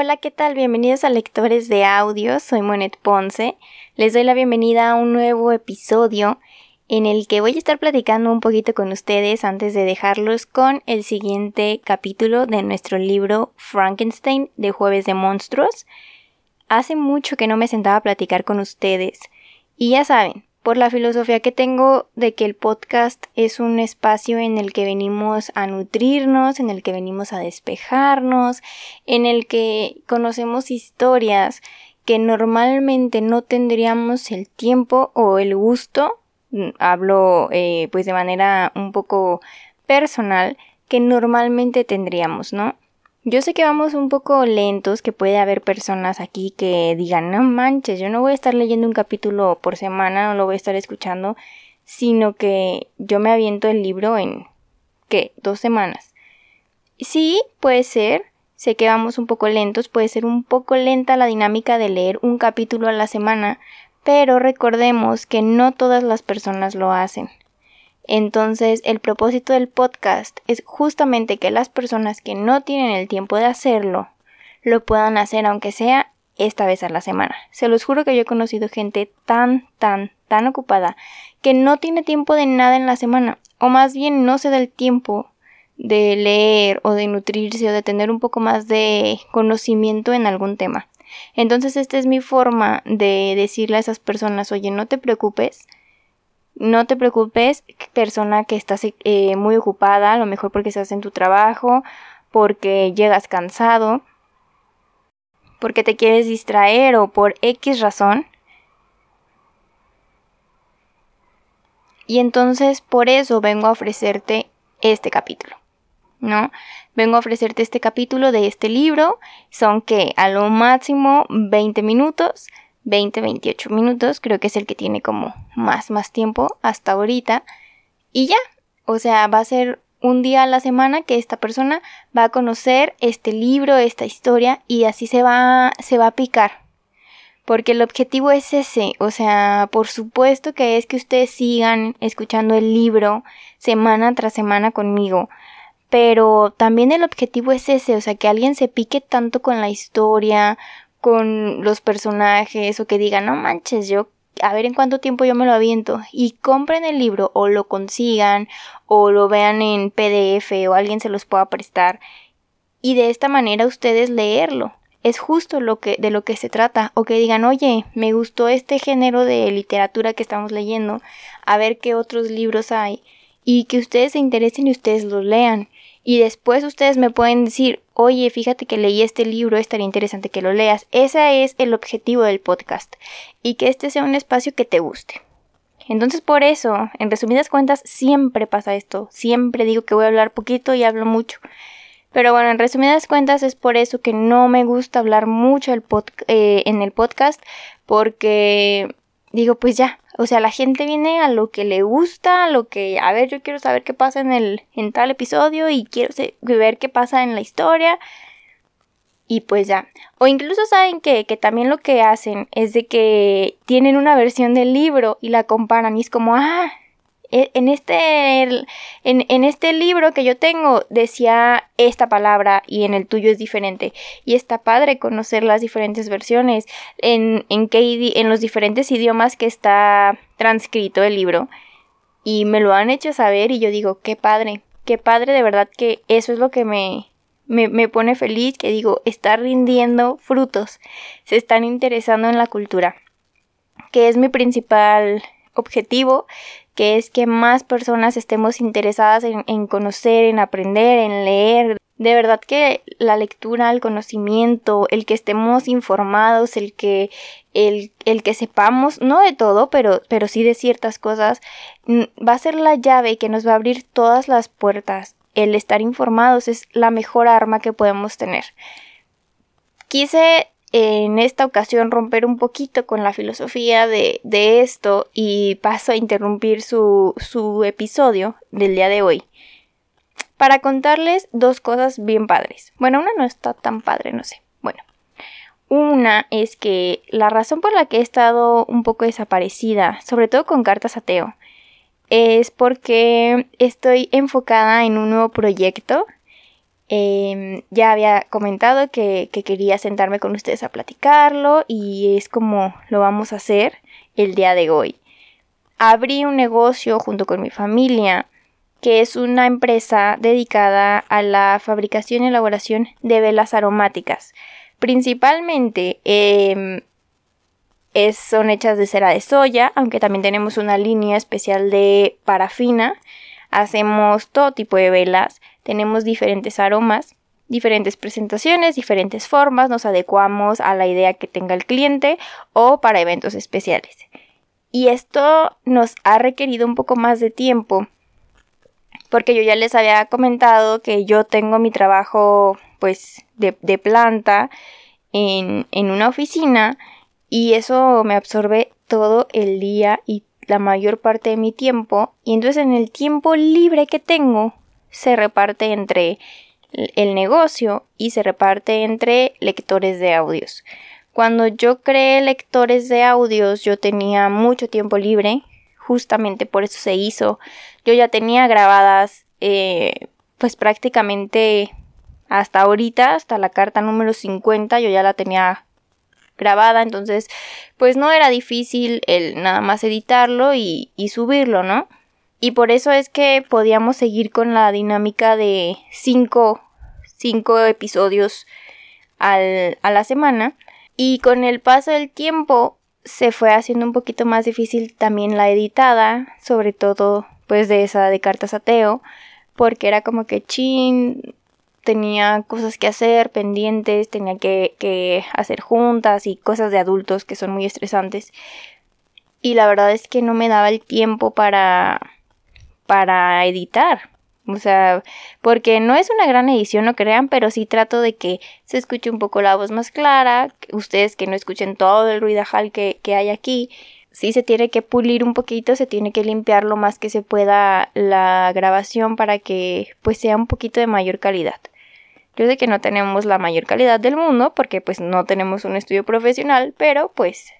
Hola, ¿qué tal? Bienvenidos a Lectores de Audios. Soy Monet Ponce. Les doy la bienvenida a un nuevo episodio en el que voy a estar platicando un poquito con ustedes antes de dejarlos con el siguiente capítulo de nuestro libro Frankenstein de Jueves de Monstruos. Hace mucho que no me sentaba a platicar con ustedes y ya saben, por la filosofía que tengo de que el podcast es un espacio en el que venimos a nutrirnos, en el que venimos a despejarnos, en el que conocemos historias que normalmente no tendríamos el tiempo o el gusto Mm, hablo eh, pues de manera un poco personal que normalmente tendríamos, ¿no? Yo sé que vamos un poco lentos, que puede haber personas aquí que digan, no manches, yo no voy a estar leyendo un capítulo por semana, no lo voy a estar escuchando, sino que yo me aviento el libro en, ¿qué? Dos semanas. Sí, puede ser, sé que vamos un poco lentos, puede ser un poco lenta la dinámica de leer un capítulo a la semana, pero recordemos que no todas las personas lo hacen. Entonces, el propósito del podcast es justamente que las personas que no tienen el tiempo de hacerlo, lo puedan hacer aunque sea esta vez a la semana. Se los juro que yo he conocido gente tan, tan, tan ocupada que no tiene tiempo de nada en la semana, o más bien no se da el tiempo de leer o de nutrirse o de tener un poco más de conocimiento en algún tema. Entonces esta es mi forma de decirle a esas personas, oye, no te preocupes, no te preocupes, persona que estás eh, muy ocupada, a lo mejor porque estás en tu trabajo, porque llegas cansado, porque te quieres distraer o por X razón. Y entonces por eso vengo a ofrecerte este capítulo. ¿no? Vengo a ofrecerte este capítulo de este libro. Son que a lo máximo 20 minutos, 20-28 minutos, creo que es el que tiene como más, más tiempo hasta ahorita. Y ya, o sea, va a ser un día a la semana que esta persona va a conocer este libro, esta historia y así se va, se va a picar. Porque el objetivo es ese, o sea, por supuesto que es que ustedes sigan escuchando el libro semana tras semana conmigo pero también el objetivo es ese, o sea, que alguien se pique tanto con la historia, con los personajes, o que diga, no manches, yo, a ver en cuánto tiempo yo me lo aviento, y compren el libro, o lo consigan, o lo vean en PDF, o alguien se los pueda prestar, y de esta manera ustedes leerlo. Es justo lo que, de lo que se trata, o que digan, oye, me gustó este género de literatura que estamos leyendo, a ver qué otros libros hay, y que ustedes se interesen y ustedes los lean y después ustedes me pueden decir, oye, fíjate que leí este libro, estaría interesante que lo leas. Ese es el objetivo del podcast y que este sea un espacio que te guste. Entonces por eso, en resumidas cuentas, siempre pasa esto. Siempre digo que voy a hablar poquito y hablo mucho. Pero bueno, en resumidas cuentas es por eso que no me gusta hablar mucho eh, en el podcast porque digo, pues ya, o sea, la gente viene a lo que le gusta, a lo que, a ver, yo quiero saber qué pasa en el, en tal episodio y quiero ver qué pasa en la historia. Y pues ya. O incluso saben que, que también lo que hacen es de que tienen una versión del libro y la comparan y es como, ah, en este, en, este libro que yo tengo decía esta palabra y en el tuyo es diferente. Y está padre conocer las diferentes versiones, en, en, en los diferentes idiomas que está transcrito el libro. Y me lo han hecho saber y yo digo, qué padre, qué padre de verdad que eso es lo que me, me, me pone feliz, que digo, está rindiendo frutos, se están interesando en la cultura, que es mi principal objetivo que es que más personas estemos interesadas en, conocer, en aprender, en leer de verdad que la lectura, el conocimiento, el que estemos informados, el que, el, el que sepamos, no de todo, pero, pero sí de ciertas cosas, va a ser la llave que nos va a abrir todas las puertas. El estar informados es la mejor arma que podemos tener. Quise en esta ocasión romper un poquito con la filosofía de, de esto y paso a interrumpir su, su episodio del día de hoy para contarles dos cosas bien padres. Bueno, una no está tan padre, no sé. Bueno, una es que la razón por la que he estado un poco desaparecida, sobre todo con cartas ateo, es porque estoy enfocada en un nuevo proyecto. Em, ya había comentado que, que quería sentarme con ustedes a platicarlo y es como lo vamos a hacer el día de hoy. Abrí un negocio junto con mi familia que es una empresa dedicada a la fabricación y elaboración de velas aromáticas. Principalmente em, son hechas de cera de soya, aunque también tenemos una línea especial de parafina. Hacemos todo tipo de velas, tenemos diferentes aromas, diferentes presentaciones, diferentes formas, nos adecuamos a la idea que tenga el cliente o para eventos especiales. Y esto nos ha requerido un poco más de tiempo porque yo ya les había comentado que yo tengo mi trabajo pues de, planta en, en una oficina y eso me absorbe todo el día y la mayor parte de mi tiempo y entonces en el tiempo libre que tengo se reparte entre el negocio y se reparte entre lectores de audios. Cuando yo creé lectores de audios yo tenía mucho tiempo libre, justamente por eso se hizo. Yo ya tenía grabadas eh, pues prácticamente hasta ahorita, hasta la carta número 50, yo ya la tenía grabada, entonces pues no era difícil el nada más editarlo y, subirlo, ¿no? Y por eso es que podíamos seguir con la dinámica de 5 cinco, episodios al, a la semana. Y con el paso del tiempo se fue haciendo un poquito más difícil también la editada, sobre todo pues de esa de cartas ateo, porque era como que chin, tenía cosas que hacer, pendientes, tenía que, que hacer juntas y cosas de adultos que son muy estresantes. Y la verdad es que no me daba el tiempo para, para editar. O sea, porque no es una gran edición, no crean, pero sí trato de que se escuche un poco la voz más clara, ustedes que no escuchen todo el ruidajal que, que hay aquí. Sí se tiene que pulir un poquito, se tiene que limpiar lo más que se pueda la grabación para que pues sea un poquito de mayor calidad. Yo sé que no tenemos la mayor calidad del mundo porque pues no tenemos un estudio profesional, pero pues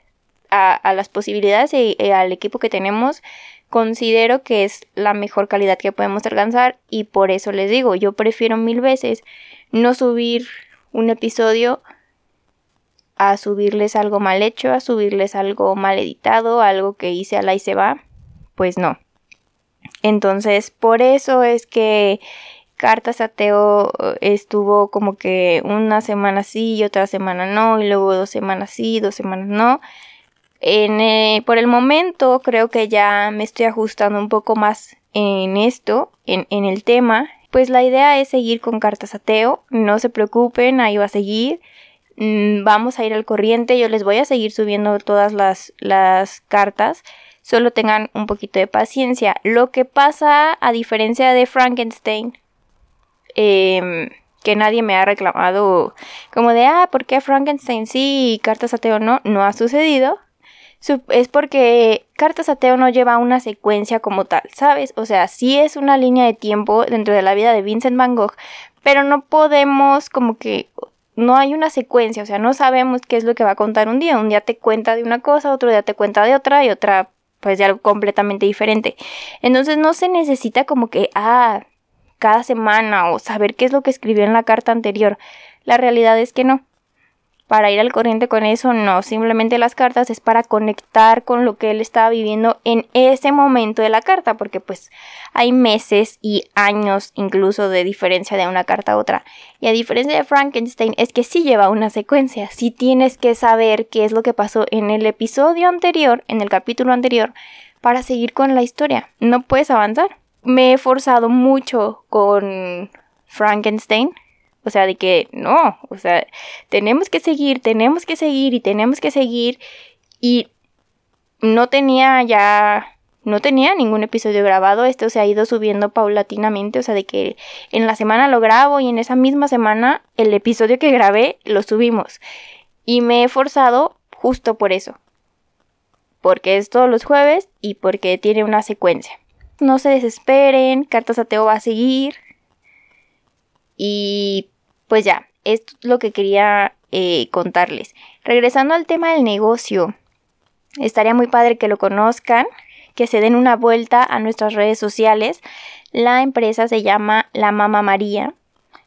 a, las posibilidades y al equipo que tenemos considero que es la mejor calidad que podemos alcanzar y por eso les digo, yo prefiero mil veces no subir un episodio a subirles algo mal hecho, a subirles algo mal editado, algo que hice a la y se va, pues no. Entonces, por eso es que Cartas Ateo estuvo como que una semana sí y otra semana no, y luego dos semanas sí, dos semanas no. Eh, por el momento creo que ya me estoy ajustando un poco más en esto, en, en el tema. Pues la idea es seguir con cartas ateo, no se preocupen, ahí va a seguir. Mm, vamos a ir al corriente, yo les voy a seguir subiendo todas las, cartas, solo tengan un poquito de paciencia. Lo que pasa, a diferencia de Frankenstein, eh, que nadie me ha reclamado como de, ah, ¿por qué Frankenstein sí y cartas ateo no? No ha sucedido es porque Cartas Ateo no lleva una secuencia como tal, ¿sabes? O sea, sí es una línea de tiempo dentro de la vida de Vincent Van Gogh, pero no podemos como que no hay una secuencia, o sea, no sabemos qué es lo que va a contar un día. Un día te cuenta de una cosa, otro día te cuenta de otra y otra pues de algo completamente diferente. Entonces no se necesita como que, ah, cada semana o saber qué es lo que escribió en la carta anterior. La realidad es que no para ir al corriente con eso, no, simplemente las cartas es para conectar con lo que él estaba viviendo en ese momento de la carta, porque pues hay meses y años incluso de diferencia de una carta a otra. Y a diferencia de Frankenstein es que sí lleva una secuencia, sí tienes que saber qué es lo que pasó en el episodio anterior, en el capítulo anterior, para seguir con la historia. No puedes avanzar. Me he forzado mucho con Frankenstein, O sea, de que no, o sea, tenemos que seguir, tenemos que seguir y tenemos que seguir. Y no tenía ya, no tenía ningún episodio grabado, esto se ha ido subiendo paulatinamente, o sea, de que en la semana lo grabo y en esa misma semana el episodio que grabé lo subimos. Y me he forzado justo por eso. Porque es todos los jueves y porque tiene una secuencia. No se desesperen, Cartas Ateo va a seguir. Y pues ya, esto es lo que quería eh, contarles. Regresando al tema del negocio, estaría muy padre que lo conozcan, que se den una vuelta a nuestras redes sociales. La empresa se llama La Mama María.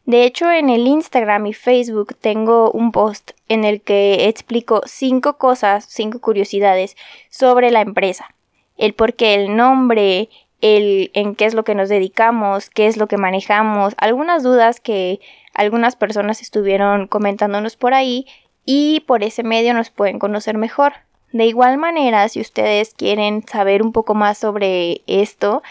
De hecho, en el Instagram y Facebook tengo un post en el que explico cinco cosas, cinco curiosidades sobre la empresa. El por qué el nombre, el en qué es lo que nos dedicamos, qué es lo que manejamos, algunas dudas que algunas personas estuvieron comentándonos por ahí y por ese medio nos pueden conocer mejor. De igual manera, si ustedes quieren saber un poco más sobre esto,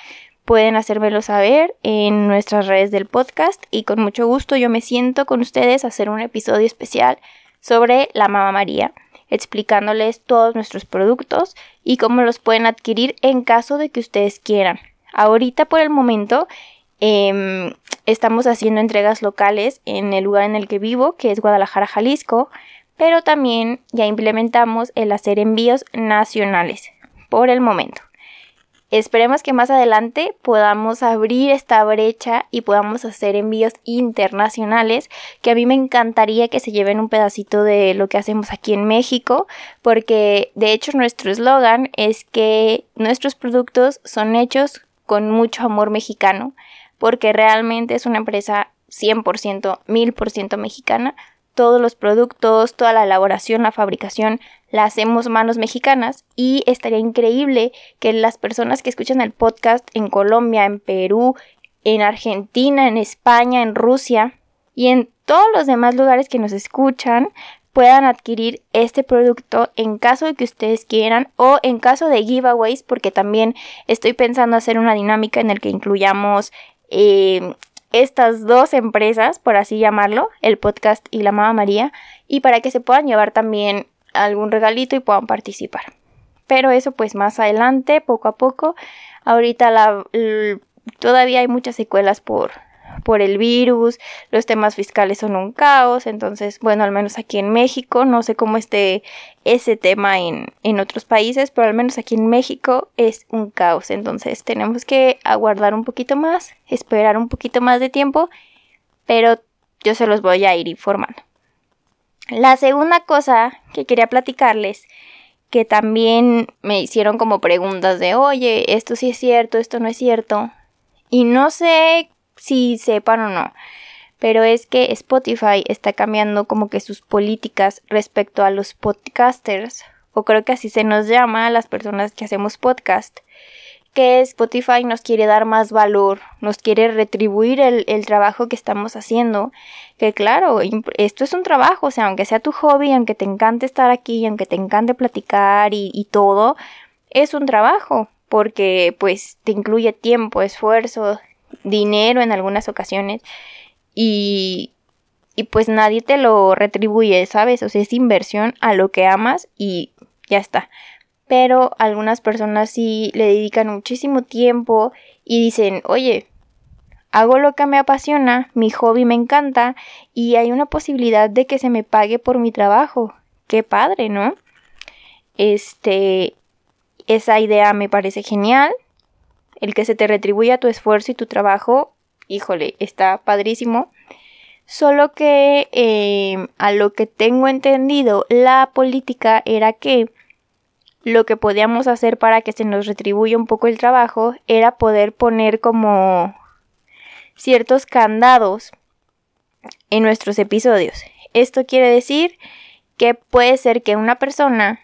pueden hacérmelo saber en nuestras redes del podcast y con mucho gusto yo me siento con ustedes a hacer un episodio especial sobre la Mama María, explicándoles todos nuestros productos y cómo los pueden adquirir en caso de que ustedes quieran. Ahorita por el momento em, estamos haciendo entregas locales en el lugar en el que vivo, que es Guadalajara, Jalisco, pero también ya implementamos el hacer envíos nacionales por el momento. Esperemos que más adelante podamos abrir esta brecha y podamos hacer envíos internacionales, que a mí me encantaría que se lleven un pedacito de lo que hacemos aquí en México, porque de hecho nuestro eslogan es que nuestros productos son hechos con mucho amor mexicano, porque realmente es una empresa 100%, 1000% mexicana, todos los productos, toda la elaboración, la fabricación, la hacemos manos mexicanas y estaría increíble que las personas que escuchan el podcast en Colombia, en Perú, en Argentina, en España, en Rusia y en todos los demás lugares que nos escuchan puedan adquirir este producto en caso de que ustedes quieran o en caso de giveaways porque también estoy pensando hacer una dinámica en la que incluyamos eh, estas dos empresas, por así llamarlo, el podcast y la Mamá María, y para que se puedan llevar también algún regalito y puedan participar. Pero eso pues más adelante, poco a poco. Ahorita todavía hay muchas secuelas por, por el virus, los temas fiscales son un caos, entonces, bueno, al menos aquí en México, no sé cómo esté ese tema en, en otros países, pero al menos aquí en México es un caos, entonces tenemos que aguardar un poquito más, esperar un poquito más de tiempo, pero yo se los voy a ir informando. La segunda cosa que quería platicarles, que también me hicieron como preguntas de, oye, esto sí es cierto, esto no es cierto, y no sé si sepan o no. Pero es que Spotify está cambiando como que sus políticas respecto a los podcasters, o creo que así se nos llama a las personas que hacemos podcast, que Spotify nos quiere dar más valor, nos quiere retribuir el, trabajo que estamos haciendo, que claro, esto es un trabajo, o sea, aunque sea tu hobby, aunque te encante estar aquí, aunque te encante platicar y, y todo, es un trabajo, porque pues te incluye tiempo, esfuerzo, dinero en algunas ocasiones y, y pues nadie te lo retribuye, ¿sabes? O sea, es inversión a lo que amas y ya está. Pero algunas personas sí le dedican muchísimo tiempo y dicen, oye, hago lo que me apasiona, mi hobby me encanta y hay una posibilidad de que se me pague por mi trabajo. Qué padre, ¿no? Este, esa idea me parece genial el que se te retribuya tu esfuerzo y tu trabajo, híjole, está padrísimo. Solo que eh, a lo que tengo entendido, la política era que lo que podíamos hacer para que se nos retribuya un poco el trabajo era poder poner como ciertos candados en nuestros episodios. Esto quiere decir que puede ser que una persona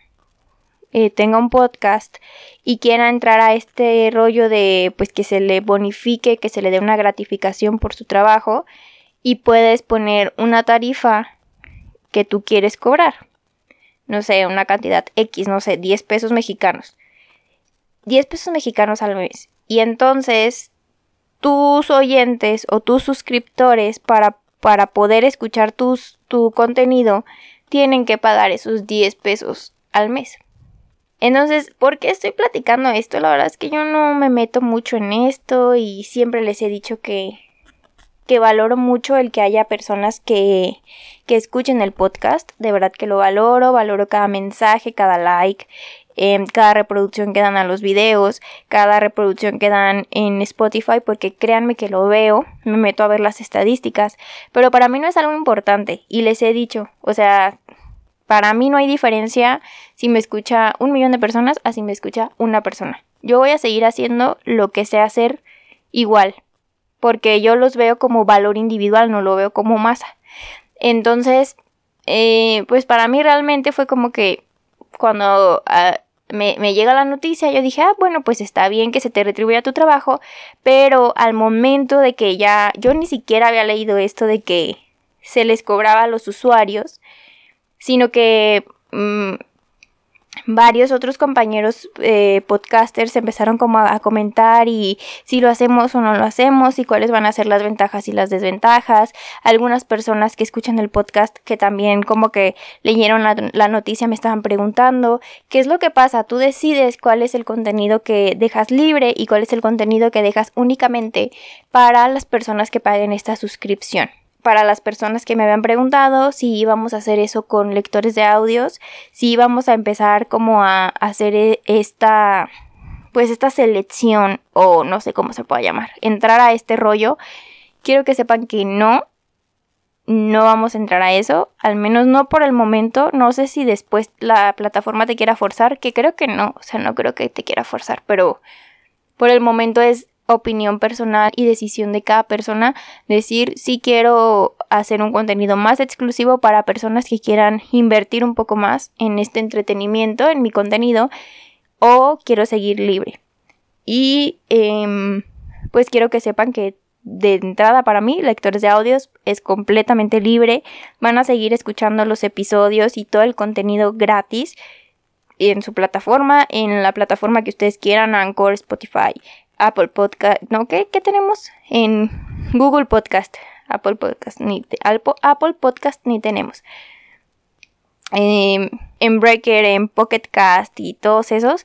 eh, tenga un podcast y quiera entrar a este rollo de pues que se le bonifique, que se le dé una gratificación por su trabajo y puedes poner una tarifa que tú quieres cobrar. No sé, una cantidad X, no sé, 10 pesos mexicanos. 10 pesos mexicanos al mes. Y entonces tus oyentes o tus suscriptores para para poder escuchar tus, tu contenido, tienen que pagar esos 10 pesos al mes. Entonces, ¿por qué estoy platicando esto? La verdad es que yo no me meto mucho en esto y siempre les he dicho que, que valoro mucho el que haya personas que, que escuchen el podcast. De verdad que lo valoro, valoro cada mensaje, cada like, em, cada reproducción que dan a los videos, cada reproducción que dan en Spotify, porque créanme que lo veo, me meto a ver las estadísticas, pero para mí no es algo importante y les he dicho, o sea, para mí no hay diferencia si me escucha un millón de personas a si me escucha una persona. Yo voy a seguir haciendo lo que sé hacer igual, porque yo los veo como valor individual, no lo veo como masa. Entonces, eh, pues para mí realmente fue como que cuando ah, me, llega la noticia, yo dije, ah, bueno, pues está bien que se te retribuya tu trabajo, pero al momento de que ya, yo ni siquiera había leído esto de que se les cobraba a los usuarios, sino que mm, varios otros compañeros eh, podcasters empezaron como a, comentar y si lo hacemos o no lo hacemos y cuáles van a ser las ventajas y las desventajas. Algunas personas que escuchan el podcast que también como que leyeron la, la noticia me estaban preguntando qué es lo que pasa. Tú decides cuál es el contenido que dejas libre y cuál es el contenido que dejas únicamente para las personas que paguen esta suscripción para las personas que me habían preguntado si íbamos a hacer eso con lectores de audios, si íbamos a empezar como a hacer e, esta pues esta selección o no sé cómo se pueda llamar, entrar a este rollo, quiero que sepan que no no vamos a entrar a eso, al menos no por el momento, no sé si después la plataforma te quiera forzar, que creo que no, o sea, no creo que te quiera forzar, pero por el momento es opinión personal y decisión de cada persona decir si quiero hacer un contenido más exclusivo para personas que quieran invertir un poco más en este entretenimiento, en mi contenido, o quiero seguir libre. Y em, pues quiero que sepan que de entrada para mí, lectores de audios, es completamente libre. Van a seguir escuchando los episodios y todo el contenido gratis en su plataforma, en la plataforma que ustedes quieran, Anchor, Spotify, Apple Podcast, ¿no? ¿Qué, tenemos? En Google Podcast, Apple Podcast, ni Apple Podcast ni tenemos. Em, en Breaker, en Pocket Cast y todos esos,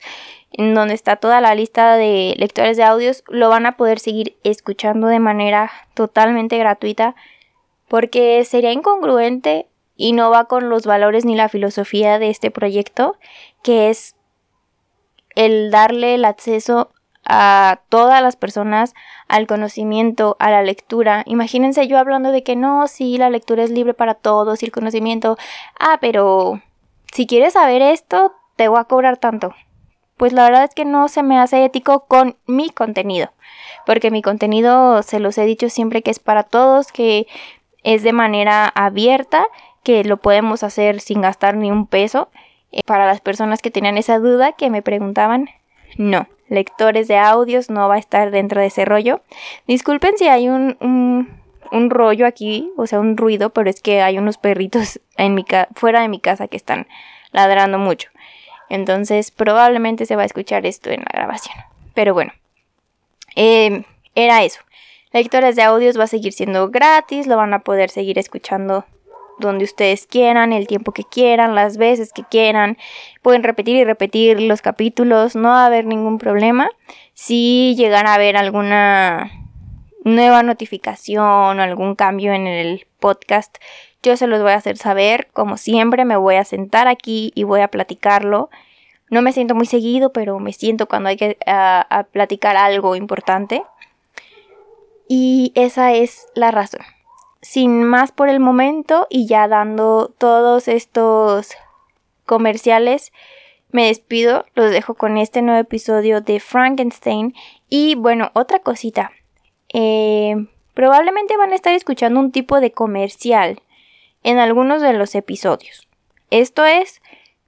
en donde está toda la lista de lectores de audios, lo van a poder seguir escuchando de manera totalmente gratuita, porque sería incongruente y no va con los valores ni la filosofía de este proyecto, que es el darle el acceso a todas las personas al conocimiento, a la lectura. Imagínense yo hablando de que no, sí, la lectura es libre para todos y el conocimiento. Ah, pero si quieres saber esto, te voy a cobrar tanto. Pues la verdad es que no se me hace ético con mi contenido. Porque mi contenido, se los he dicho siempre que es para todos, que es de manera abierta, que lo podemos hacer sin gastar ni un peso. Eh, para las personas que tenían esa duda, que me preguntaban, no lectores de audios no va a estar dentro de ese rollo. Disculpen si hay un, un, rollo aquí, o sea, un ruido, pero es que hay unos perritos en mi fuera de mi casa que están ladrando mucho. Entonces probablemente se va a escuchar esto en la grabación. Pero bueno, em, era eso. Lectores de audios va a seguir siendo gratis, lo van a poder seguir escuchando donde ustedes quieran, el tiempo que quieran, las veces que quieran. Pueden repetir y repetir los capítulos, no va a haber ningún problema. Si llegan a haber alguna nueva notificación o algún cambio en el podcast, yo se los voy a hacer saber. Como siempre, me voy a sentar aquí y voy a platicarlo. No me siento muy seguido, pero me siento cuando hay que platicar algo importante. Y esa es la razón sin más por el momento y ya dando todos estos comerciales, me despido, los dejo con este nuevo episodio de Frankenstein. Y bueno, otra cosita. Eh, probablemente van a estar escuchando un tipo de comercial en algunos de los episodios. Esto es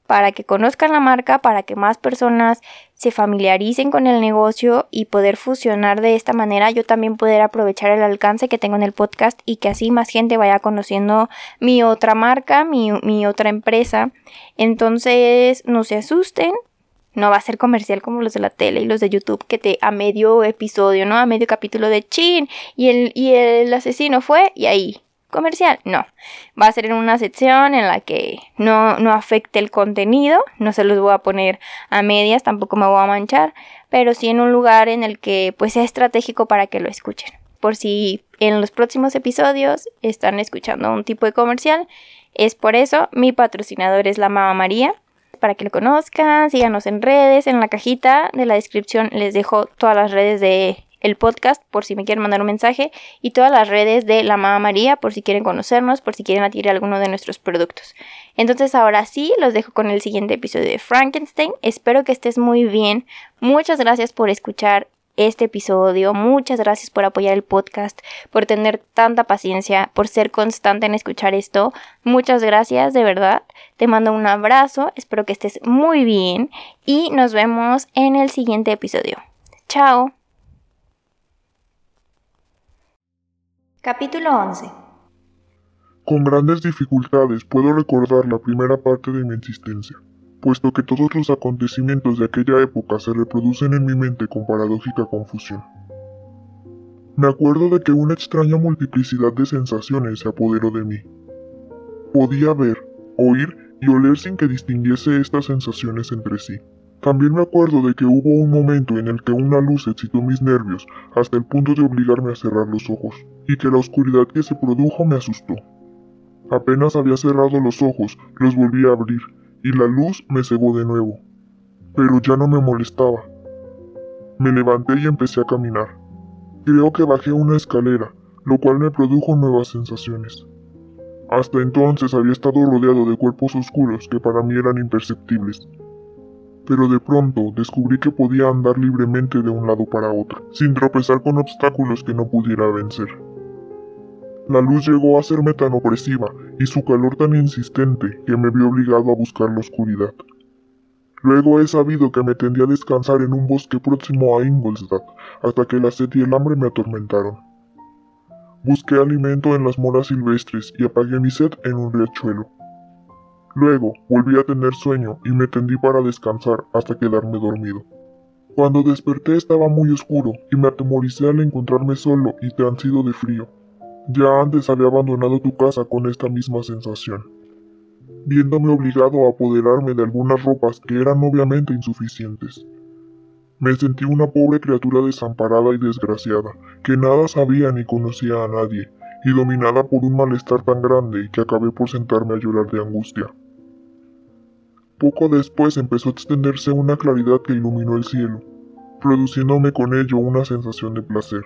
para que conozcan la marca, para que más personas se familiaricen con el negocio y poder fusionar de esta manera, yo también poder aprovechar el alcance que tengo en el podcast y que así más gente vaya conociendo mi otra marca, mi, mi otra empresa. Entonces, no se asusten, no va a ser comercial como los de la tele y los de YouTube que te a medio episodio, ¿no? A medio capítulo de chin y el, y el asesino fue y ahí comercial. No, va a ser en una sección en la que no, no afecte el contenido, no se los voy a poner a medias, tampoco me voy a manchar, pero sí en un lugar en el que pues sea estratégico para que lo escuchen. Por si en los próximos episodios están escuchando un tipo de comercial, es por eso mi patrocinador es la Mama María para que lo conozcan, síganos en redes, en la cajita de la descripción les dejo todas las redes de el podcast por si me quieren mandar un mensaje y todas las redes de la Mamá María por si quieren conocernos, por si quieren adquirir alguno de nuestros productos. Entonces ahora sí, los dejo con el siguiente episodio de Frankenstein. Espero que estés muy bien. Muchas gracias por escuchar este episodio. Muchas gracias por apoyar el podcast, por tener tanta paciencia, por ser constante en escuchar esto. Muchas gracias, de verdad. Te mando un abrazo, espero que estés muy bien y nos vemos en el siguiente episodio. Chao. Capítulo 11 Con grandes dificultades puedo recordar la primera parte de mi existencia, puesto que todos los acontecimientos de aquella época se reproducen en mi mente con paradójica confusión. Me acuerdo de que una extraña multiplicidad de sensaciones se apoderó de mí. Podía ver, oír y oler sin que distinguiese estas sensaciones entre sí. También me acuerdo de que hubo un momento en el que una luz excitó mis nervios hasta el punto de obligarme a cerrar los ojos, y que la oscuridad que se produjo me asustó. Apenas había cerrado los ojos, los volví a abrir, y la luz me cegó de nuevo. Pero ya no me molestaba. Me levanté y empecé a caminar. Creo que bajé una escalera, lo cual me produjo nuevas sensaciones. Hasta entonces había estado rodeado de cuerpos oscuros que para mí eran imperceptibles pero de pronto descubrí que podía andar libremente de un lado para otro, sin tropezar con obstáculos que no pudiera vencer. La luz llegó a serme tan opresiva y su calor tan insistente que me vi obligado a buscar la oscuridad. Luego he sabido que me tendía a descansar en un bosque próximo a Ingolstadt hasta que la sed y el hambre me atormentaron. Busqué alimento en las moras silvestres y apagué mi sed en un riachuelo. Luego volví a tener sueño y me tendí para descansar hasta quedarme dormido. Cuando desperté estaba muy oscuro y me atemoricé al encontrarme solo y transido de frío. Ya antes había abandonado tu casa con esta misma sensación. Viéndome obligado a apoderarme de algunas ropas que eran obviamente insuficientes. Me sentí una pobre criatura desamparada y desgraciada, que nada sabía ni conocía a nadie, y dominada por un malestar tan grande que acabé por sentarme a llorar de angustia. Poco después empezó a extenderse una claridad que iluminó el cielo, produciéndome con ello una sensación de placer.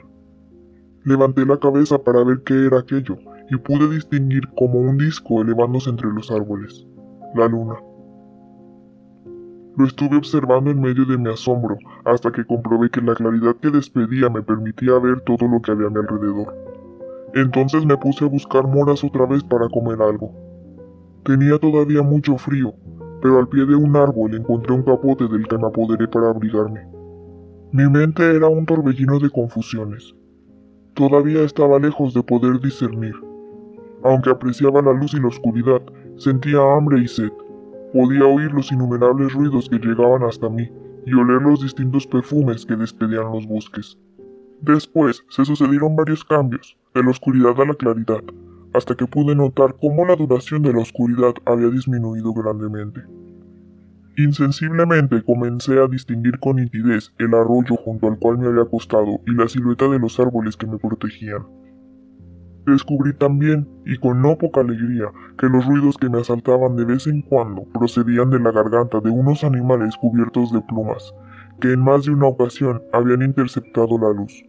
Levanté la cabeza para ver qué era aquello y pude distinguir como un disco elevándose entre los árboles, la luna. Lo estuve observando en medio de mi asombro hasta que comprobé que la claridad que despedía me permitía ver todo lo que había a mi alrededor. Entonces me puse a buscar moras otra vez para comer algo. Tenía todavía mucho frío, pero al pie de un árbol encontré un capote del que me apoderé para abrigarme. Mi mente era un torbellino de confusiones. Todavía estaba lejos de poder discernir. Aunque apreciaba la luz y la oscuridad, sentía hambre y sed. Podía oír los innumerables ruidos que llegaban hasta mí y oler los distintos perfumes que despedían los bosques. Después se sucedieron varios cambios, de la oscuridad a la claridad, hasta que pude notar cómo la duración de la oscuridad había disminuido grandemente. Insensiblemente comencé a distinguir con nitidez el arroyo junto al cual me había acostado y la silueta de los árboles que me protegían. Descubrí también, y con no poca alegría, que los ruidos que me asaltaban de vez en cuando procedían de la garganta de unos animales cubiertos de plumas, que en más de una ocasión habían interceptado la luz.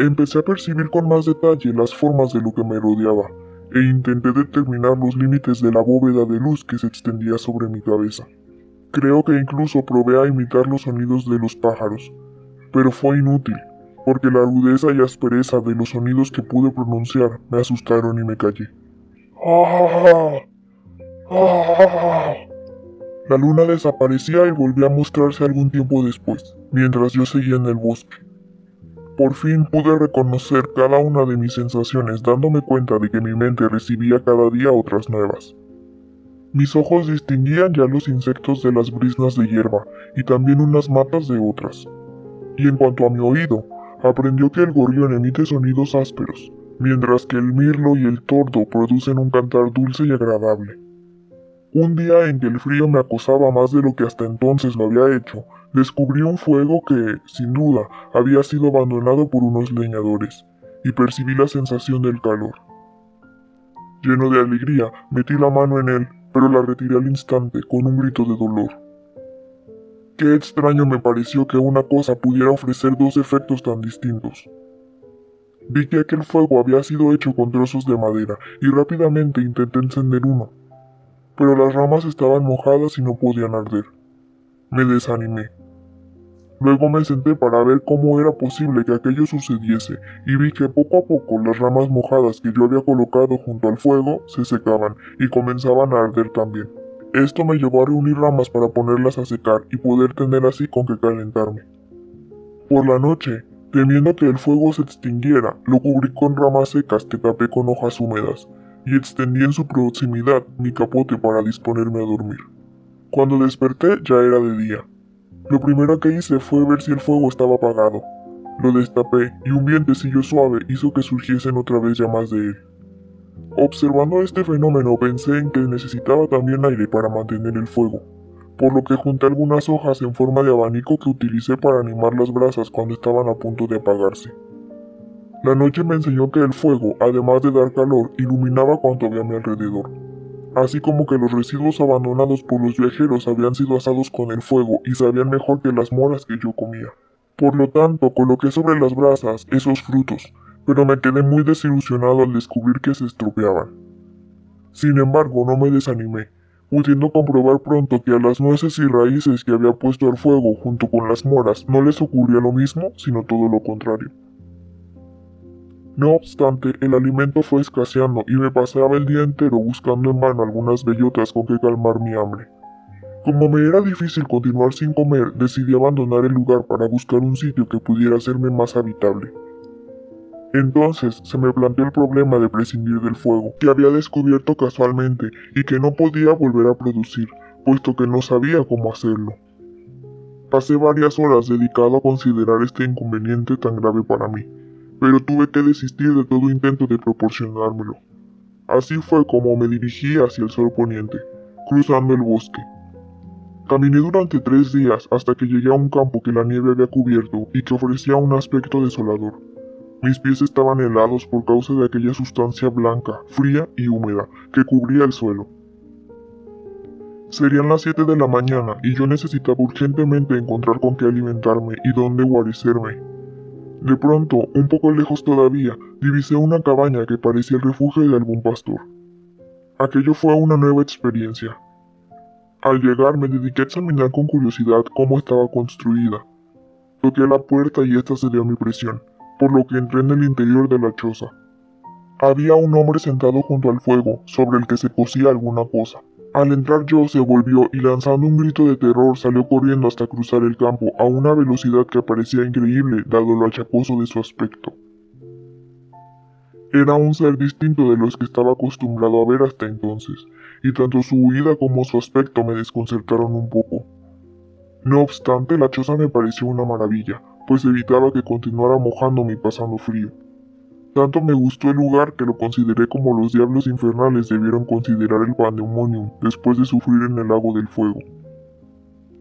Empecé a percibir con más detalle las formas de lo que me rodeaba, e intenté determinar los límites de la bóveda de luz que se extendía sobre mi cabeza. Creo que incluso probé a imitar los sonidos de los pájaros, pero fue inútil, porque la rudeza y aspereza de los sonidos que pude pronunciar me asustaron y me callé. La luna desaparecía y volvió a mostrarse algún tiempo después, mientras yo seguía en el bosque. Por fin pude reconocer cada una de mis sensaciones dándome cuenta de que mi mente recibía cada día otras nuevas. Mis ojos distinguían ya los insectos de las brisnas de hierba y también unas matas de otras. Y en cuanto a mi oído, aprendió que el gorrión emite sonidos ásperos, mientras que el mirlo y el tordo producen un cantar dulce y agradable. Un día en que el frío me acosaba más de lo que hasta entonces lo había hecho, descubrí un fuego que, sin duda, había sido abandonado por unos leñadores, y percibí la sensación del calor. Lleno de alegría, metí la mano en él, pero la retiré al instante con un grito de dolor. Qué extraño me pareció que una cosa pudiera ofrecer dos efectos tan distintos. Vi que aquel fuego había sido hecho con trozos de madera y rápidamente intenté encender uno, pero las ramas estaban mojadas y no podían arder. Me desanimé. Luego me senté para ver cómo era posible que aquello sucediese y vi que poco a poco las ramas mojadas que yo había colocado junto al fuego se secaban y comenzaban a arder también. Esto me llevó a reunir ramas para ponerlas a secar y poder tener así con que calentarme. Por la noche, Temiendo que el fuego se extinguiera, lo cubrí con ramas secas que tapé con hojas húmedas, y extendí en su proximidad mi capote para disponerme a dormir. Cuando desperté ya era de día. Lo primero que hice fue ver si el fuego estaba apagado. Lo destapé y un vientecillo suave hizo que surgiesen otra vez llamas de él. Observando este fenómeno pensé en que necesitaba también aire para mantener el fuego, por lo que junté algunas hojas en forma de abanico que utilicé para animar las brasas cuando estaban a punto de apagarse. La noche me enseñó que el fuego, además de dar calor, iluminaba cuanto había a mi alrededor, así como que los residuos abandonados por los viajeros habían sido asados con el fuego y sabían mejor que las moras que yo comía. Por lo tanto, coloqué sobre las brasas esos frutos, pero me quedé muy desilusionado al descubrir que se estropeaban. Sin embargo, no me desanimé, pudiendo comprobar pronto que a las nueces y raíces que había puesto al fuego junto con las moras no les ocurría lo mismo, sino todo lo contrario. No obstante, el alimento fue escaseando y me pasaba el día entero buscando en vano algunas bellotas con que calmar mi hambre. Como me era difícil continuar sin comer, decidí abandonar el lugar para buscar un sitio que pudiera hacerme más habitable. Entonces se me planteó el problema de prescindir del fuego, que había descubierto casualmente y que no podía volver a producir, puesto que no sabía cómo hacerlo. Pasé varias horas dedicado a considerar este inconveniente tan grave para mí, pero tuve que desistir de todo intento de proporcionármelo. Así fue como me dirigí hacia el sol poniente, cruzando el bosque. Caminé durante tres días hasta que llegué a un campo que la nieve había cubierto y que ofrecía un aspecto desolador. Mis pies estaban helados por causa de aquella sustancia blanca, fría y húmeda que cubría el suelo. Serían las 7 de la mañana y yo necesitaba urgentemente encontrar con qué alimentarme y dónde guarecerme. De pronto, un poco lejos todavía, divisé una cabaña que parecía el refugio de algún pastor. Aquello fue una nueva experiencia. Al llegar me dediqué a examinar con curiosidad cómo estaba construida. Toqué la puerta y esta cedió a mi presión por lo que entré en el interior de la choza. Había un hombre sentado junto al fuego, sobre el que se cocía alguna cosa. Al entrar yo se volvió y lanzando un grito de terror salió corriendo hasta cruzar el campo a una velocidad que parecía increíble dado lo achacoso de su aspecto. Era un ser distinto de los que estaba acostumbrado a ver hasta entonces, y tanto su huida como su aspecto me desconcertaron un poco. No obstante, la choza me pareció una maravilla, pues evitaba que continuara mojándome y pasando frío. Tanto me gustó el lugar que lo consideré como los diablos infernales debieron considerar el pandemonium después de sufrir en el lago del fuego.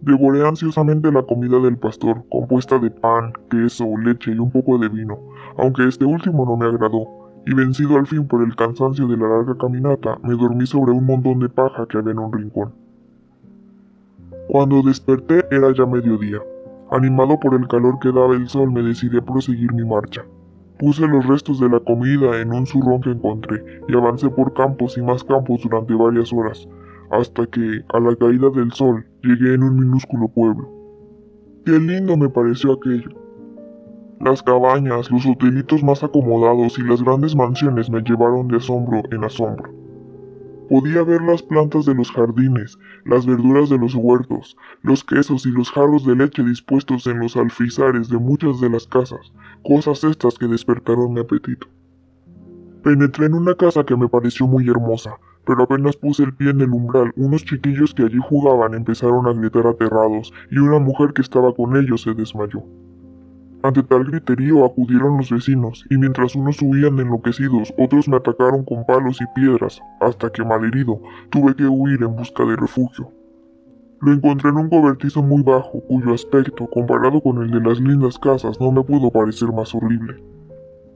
Devoré ansiosamente la comida del pastor, compuesta de pan, queso, leche y un poco de vino, aunque este último no me agradó, y vencido al fin por el cansancio de la larga caminata, me dormí sobre un montón de paja que había en un rincón. Cuando desperté era ya mediodía. Animado por el calor que daba el sol, me decidí a proseguir mi marcha. Puse los restos de la comida en un zurrón que encontré y avancé por campos y más campos durante varias horas, hasta que, a la caída del sol, llegué en un minúsculo pueblo. Qué lindo me pareció aquello. Las cabañas, los hotelitos más acomodados y las grandes mansiones me llevaron de asombro en asombro. Podía ver las plantas de los jardines, las verduras de los huertos, los quesos y los jarros de leche dispuestos en los alfizares de muchas de las casas, cosas estas que despertaron mi apetito. Penetré en una casa que me pareció muy hermosa, pero apenas puse el pie en el umbral, unos chiquillos que allí jugaban empezaron a gritar aterrados y una mujer que estaba con ellos se desmayó. Ante tal griterío acudieron los vecinos, y mientras unos huían enloquecidos, otros me atacaron con palos y piedras, hasta que malherido tuve que huir en busca de refugio. Lo encontré en un cobertizo muy bajo, cuyo aspecto, comparado con el de las lindas casas, no me pudo parecer más horrible.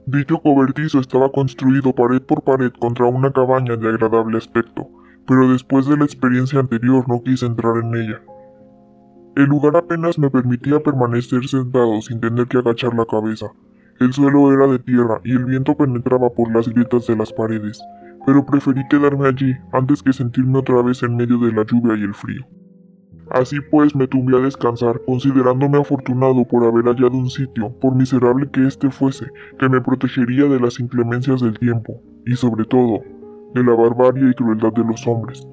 Dicho cobertizo estaba construido pared por pared contra una cabaña de agradable aspecto, pero después de la experiencia anterior no quise entrar en ella. El lugar apenas me permitía permanecer sentado sin tener que agachar la cabeza. El suelo era de tierra y el viento penetraba por las grietas de las paredes, pero preferí quedarme allí antes que sentirme otra vez en medio de la lluvia y el frío. Así pues me tumbé a descansar, considerándome afortunado por haber hallado un sitio, por miserable que éste fuese, que me protegería de las inclemencias del tiempo, y sobre todo, de la barbarie y crueldad de los hombres.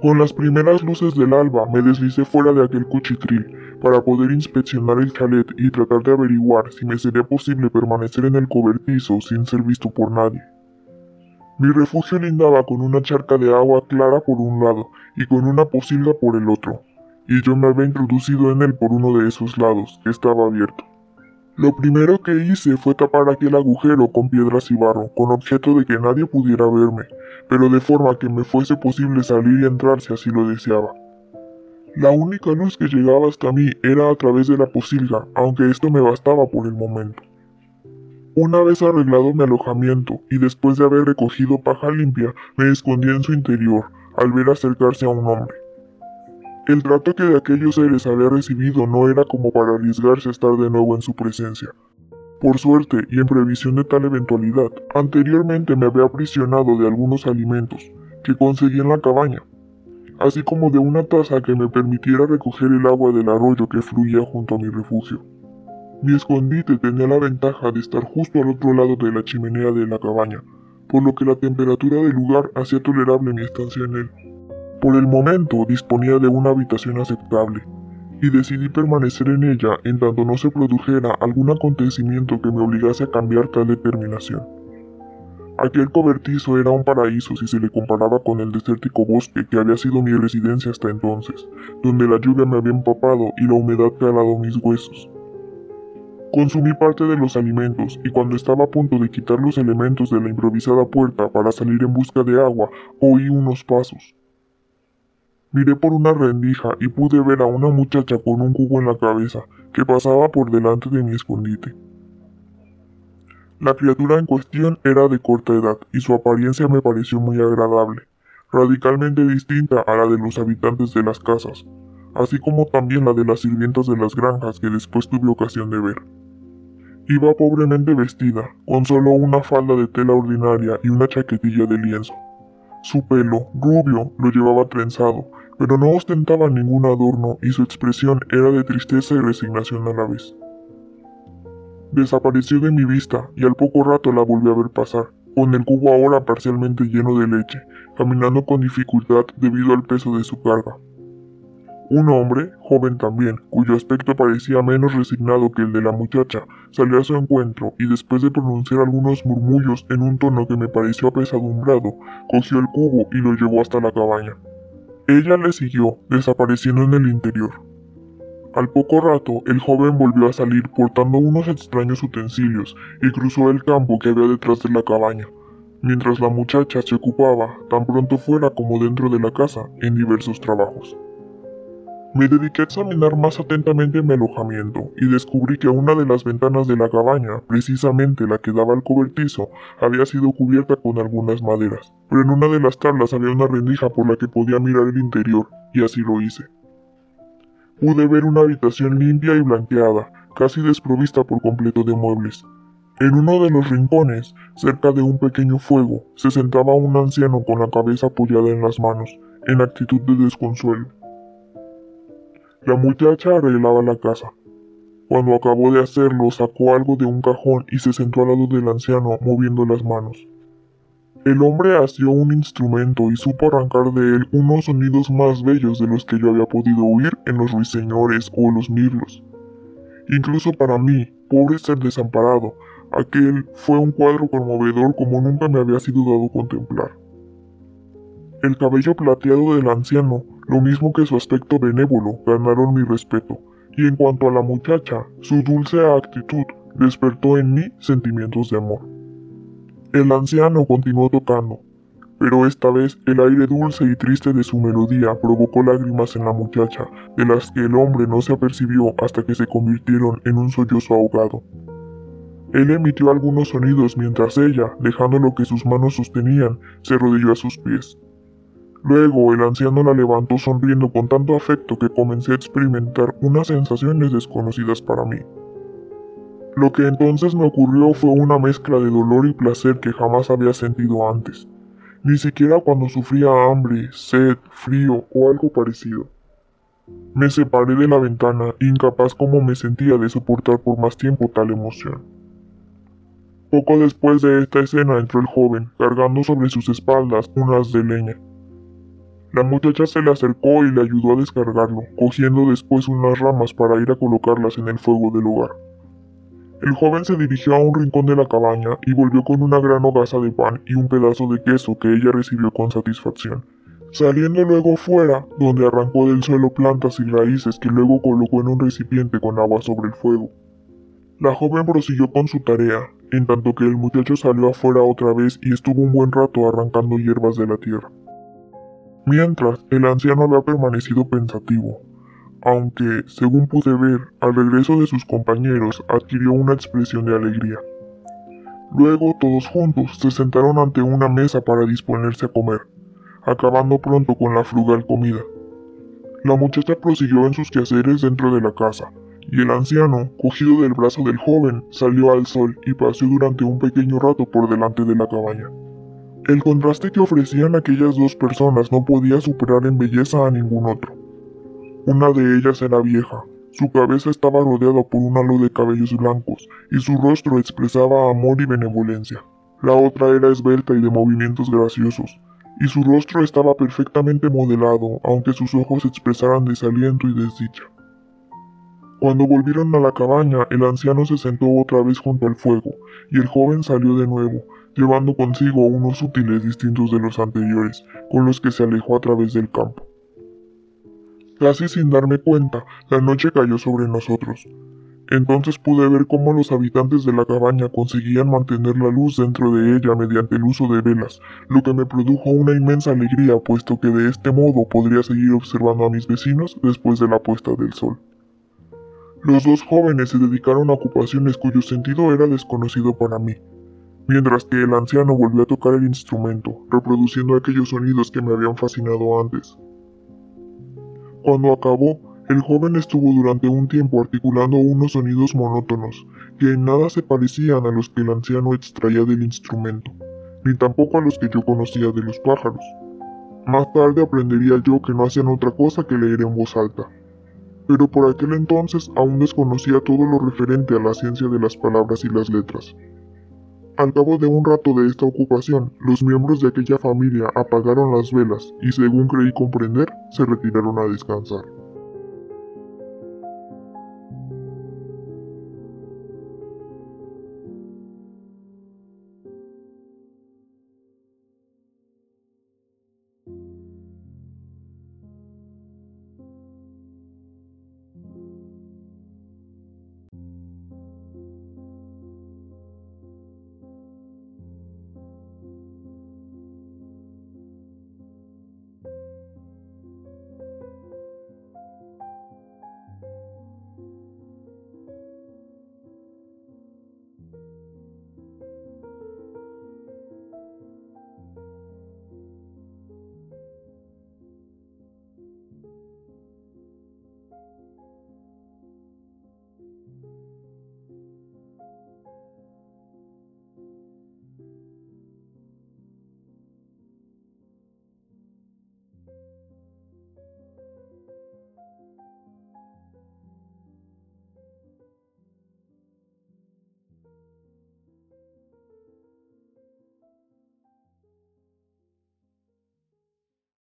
Con las primeras luces del alba me deslicé fuera de aquel cuchitril para poder inspeccionar el chalet y tratar de averiguar si me sería posible permanecer en el cobertizo sin ser visto por nadie. Mi refugio lindaba con una charca de agua clara por un lado y con una posilga por el otro, y yo me había introducido en él por uno de esos lados, que estaba abierto. Lo primero que hice fue tapar aquel agujero con piedras y barro, con objeto de que nadie pudiera verme, pero de forma que me fuese posible salir y entrar si así lo deseaba. La única luz que llegaba hasta mí era a través de la posilga, aunque esto me bastaba por el momento. Una vez arreglado mi alojamiento y después de haber recogido paja limpia, me escondí en su interior, al ver acercarse a un hombre. El trato que de aquellos seres había recibido no era como para arriesgarse a estar de nuevo en su presencia. Por suerte, y en previsión de tal eventualidad, anteriormente me había aprisionado de algunos alimentos que conseguí en la cabaña, así como de una taza que me permitiera recoger el agua del arroyo que fluía junto a mi refugio. Mi escondite tenía la ventaja de estar justo al otro lado de la chimenea de la cabaña, por lo que la temperatura del lugar hacía tolerable mi estancia en él. Por el momento disponía de una habitación aceptable, y decidí permanecer en ella en tanto no se produjera algún acontecimiento que me obligase a cambiar tal determinación. Aquel cobertizo era un paraíso si se le comparaba con el desértico bosque que había sido mi residencia hasta entonces, donde la lluvia me había empapado y la humedad calado mis huesos. Consumí parte de los alimentos y cuando estaba a punto de quitar los elementos de la improvisada puerta para salir en busca de agua, oí unos pasos. Miré por una rendija y pude ver a una muchacha con un cubo en la cabeza que pasaba por delante de mi escondite. La criatura en cuestión era de corta edad y su apariencia me pareció muy agradable, radicalmente distinta a la de los habitantes de las casas, así como también la de las sirvientas de las granjas que después tuve ocasión de ver. Iba pobremente vestida, con solo una falda de tela ordinaria y una chaquetilla de lienzo. Su pelo, rubio, lo llevaba trenzado, pero no ostentaba ningún adorno y su expresión era de tristeza y resignación a la vez. Desapareció de mi vista y al poco rato la volví a ver pasar, con el cubo ahora parcialmente lleno de leche, caminando con dificultad debido al peso de su carga. Un hombre, joven también, cuyo aspecto parecía menos resignado que el de la muchacha, salió a su encuentro y después de pronunciar algunos murmullos en un tono que me pareció apesadumbrado, cogió el cubo y lo llevó hasta la cabaña. Ella le siguió, desapareciendo en el interior. Al poco rato, el joven volvió a salir portando unos extraños utensilios y cruzó el campo que había detrás de la cabaña, mientras la muchacha se ocupaba, tan pronto fuera como dentro de la casa, en diversos trabajos. Me dediqué a examinar más atentamente mi alojamiento y descubrí que una de las ventanas de la cabaña, precisamente la que daba al cobertizo, había sido cubierta con algunas maderas, pero en una de las tablas había una rendija por la que podía mirar el interior, y así lo hice. Pude ver una habitación limpia y blanqueada, casi desprovista por completo de muebles. En uno de los rincones, cerca de un pequeño fuego, se sentaba un anciano con la cabeza apoyada en las manos, en actitud de desconsuelo. La muchacha arreglaba la casa. Cuando acabó de hacerlo, sacó algo de un cajón y se sentó al lado del anciano, moviendo las manos. El hombre asió un instrumento y supo arrancar de él unos sonidos más bellos de los que yo había podido oír en los ruiseñores o los mirlos. Incluso para mí, pobre ser desamparado, aquel fue un cuadro conmovedor como nunca me había sido dado contemplar. El cabello plateado del anciano, lo mismo que su aspecto benévolo, ganaron mi respeto, Y en cuanto a la muchacha, su dulce actitud despertó en mí sentimientos de amor. El anciano continuó tocando, pero esta vez el aire dulce y triste de su melodía provocó lágrimas en la muchacha, de las que el hombre no se apercibió hasta que se convirtieron en un sollozo ahogado. Él emitió algunos sonidos mientras ella, dejando lo que sus manos sostenían, se arrodilló a sus pies. Luego el anciano la levantó sonriendo con tanto afecto que comencé a experimentar unas sensaciones desconocidas para mí. Lo que entonces me ocurrió fue una mezcla de dolor y placer que jamás había sentido antes ni siquiera cuando sufría hambre, sed, frío o algo parecido. Me separé de la ventana, incapaz como me sentía de soportar por más tiempo tal emoción. Poco después de esta escena entró el joven, cargando sobre sus espaldas unas de leña. La muchacha se le acercó y le ayudó a descargarlo, cogiendo después unas ramas para ir a colocarlas en el fuego del hogar. El joven se dirigió a un rincón de la cabaña y volvió con una gran hogaza de pan y un pedazo de queso que ella recibió con satisfacción. Saliendo luego fuera, donde arrancó del suelo plantas y raíces que luego colocó en un recipiente con agua sobre el fuego. La joven prosiguió con su tarea, en tanto que el muchacho salió afuera otra vez y estuvo un buen rato arrancando hierbas de la tierra. Mientras, el anciano había permanecido pensativo, aunque, según pude ver, al regreso de sus compañeros adquirió una expresión de alegría. Luego todos juntos se sentaron ante una mesa para disponerse a comer, acabando pronto con la frugal comida. La muchacha prosiguió en sus quehaceres dentro de la casa, y el anciano, cogido del brazo del joven, salió al sol y paseó durante un pequeño rato por delante de la cabaña. El contraste que ofrecían aquellas dos personas no podía superar en belleza a ningún otro. Una de ellas era vieja. Su cabeza estaba rodeada por un halo de cabellos blancos y su rostro expresaba amor y benevolencia. La otra era esbelta y de movimientos graciosos, y su rostro estaba perfectamente modelado, aunque sus ojos expresaran desaliento y desdicha. Cuando volvieron a la cabaña, el anciano se sentó otra vez junto al fuego, y el joven salió de nuevo, llevando consigo unos útiles distintos de los anteriores, con los que se alejó a través del campo. Casi sin darme cuenta, la noche cayó sobre nosotros. Entonces pude ver cómo los habitantes de la cabaña conseguían mantener la luz dentro de ella mediante el uso de velas, lo que me produjo una inmensa alegría puesto que de este modo podría seguir observando a mis vecinos después de la puesta del sol. Los dos jóvenes se dedicaron a ocupaciones cuyo sentido era desconocido para mí, mientras que el anciano volvió a tocar el instrumento, reproduciendo aquellos sonidos que me habían fascinado antes. Cuando acabó, el joven estuvo durante un tiempo articulando unos sonidos monótonos, que en nada se parecían a los que el anciano extraía del instrumento, ni tampoco a los que yo conocía de los pájaros. Más tarde aprendería yo que no hacían otra cosa que leer en voz alta. Pero por aquel entonces aún desconocía todo lo referente a la ciencia de las palabras y las letras. Al cabo de un rato de esta ocupación, los miembros de aquella familia apagaron las velas y, según creí comprender, se retiraron a descansar.